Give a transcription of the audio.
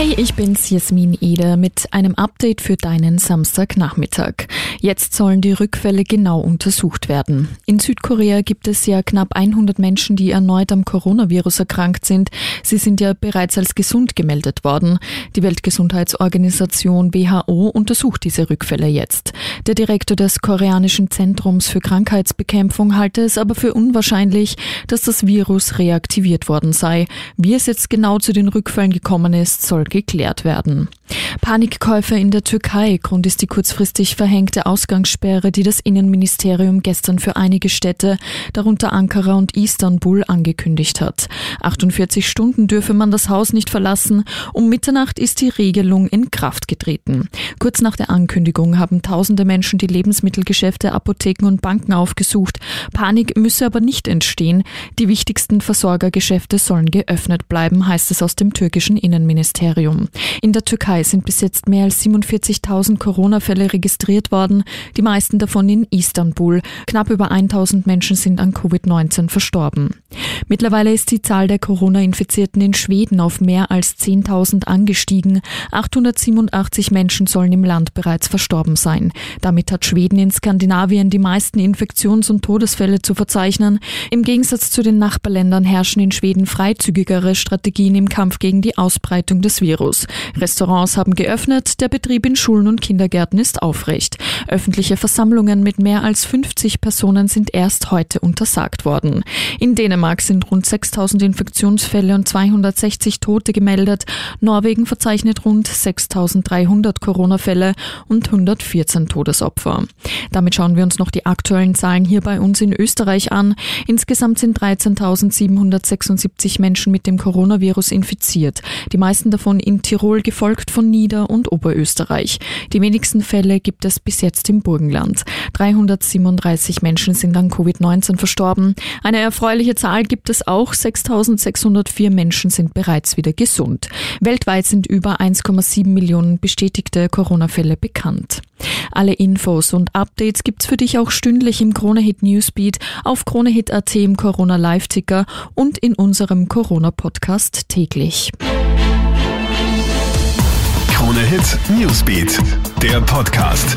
Hey, ich bin's Jasmin Eder mit einem Update für deinen Samstagnachmittag. Jetzt sollen die Rückfälle genau untersucht werden. In Südkorea gibt es ja knapp 100 Menschen, die erneut am Coronavirus erkrankt sind. Sie sind ja bereits als gesund gemeldet worden. Die Weltgesundheitsorganisation WHO untersucht diese Rückfälle jetzt. Der Direktor des koreanischen Zentrums für Krankheitsbekämpfung halte es aber für unwahrscheinlich, dass das Virus reaktiviert worden sei. Wie es jetzt genau zu den Rückfällen gekommen ist, soll geklärt werden. Panikkäufe in der Türkei. Grund ist die kurzfristig verhängte Ausgangssperre, die das Innenministerium gestern für einige Städte, darunter Ankara und Istanbul, angekündigt hat. 48 Stunden dürfe man das Haus nicht verlassen. Um Mitternacht ist die Regelung in Kraft getreten. Kurz nach der Ankündigung haben tausende Menschen die Lebensmittelgeschäfte, Apotheken und Banken aufgesucht. Panik müsse aber nicht entstehen. Die wichtigsten Versorgergeschäfte sollen geöffnet bleiben, heißt es aus dem türkischen Innenministerium. In der Türkei sind bis jetzt mehr als 47.000 Corona-Fälle registriert worden, die meisten davon in Istanbul. Knapp über 1.000 Menschen sind an Covid-19 verstorben. Mittlerweile ist die Zahl der Corona-Infizierten in Schweden auf mehr als 10.000 angestiegen. 887 Menschen sollen im Land bereits verstorben sein. Damit hat Schweden in Skandinavien die meisten Infektions- und Todesfälle zu verzeichnen. Im Gegensatz zu den Nachbarländern herrschen in Schweden freizügigere Strategien im Kampf gegen die Ausbreitung des Virus. Restaurants haben geöffnet, der Betrieb in Schulen und Kindergärten ist aufrecht. Öffentliche Versammlungen mit mehr als 50 Personen sind erst heute untersagt worden. In Dänemark sind rund 6000 Infektionsfälle und 260 Tote gemeldet. Norwegen verzeichnet rund 6300 Corona-Fälle und 114 Todesopfer. Damit schauen wir uns noch die aktuellen Zahlen hier bei uns in Österreich an. Insgesamt sind 13.776 Menschen mit dem Coronavirus infiziert. Die meisten davon in Tirol gefolgt von Nieder- und Oberösterreich. Die wenigsten Fälle gibt es bis jetzt im Burgenland. 337 Menschen sind an Covid-19 verstorben. Eine erfreuliche Zahl gibt es auch. 6.604 Menschen sind bereits wieder gesund. Weltweit sind über 1,7 Millionen bestätigte Corona-Fälle bekannt. Alle Infos und Updates gibt's für dich auch stündlich im Kronehit Newsbeat, auf Kronehit.at im Corona Live-Ticker und in unserem Corona-Podcast täglich. Krone Hit Newsbeat, der Podcast.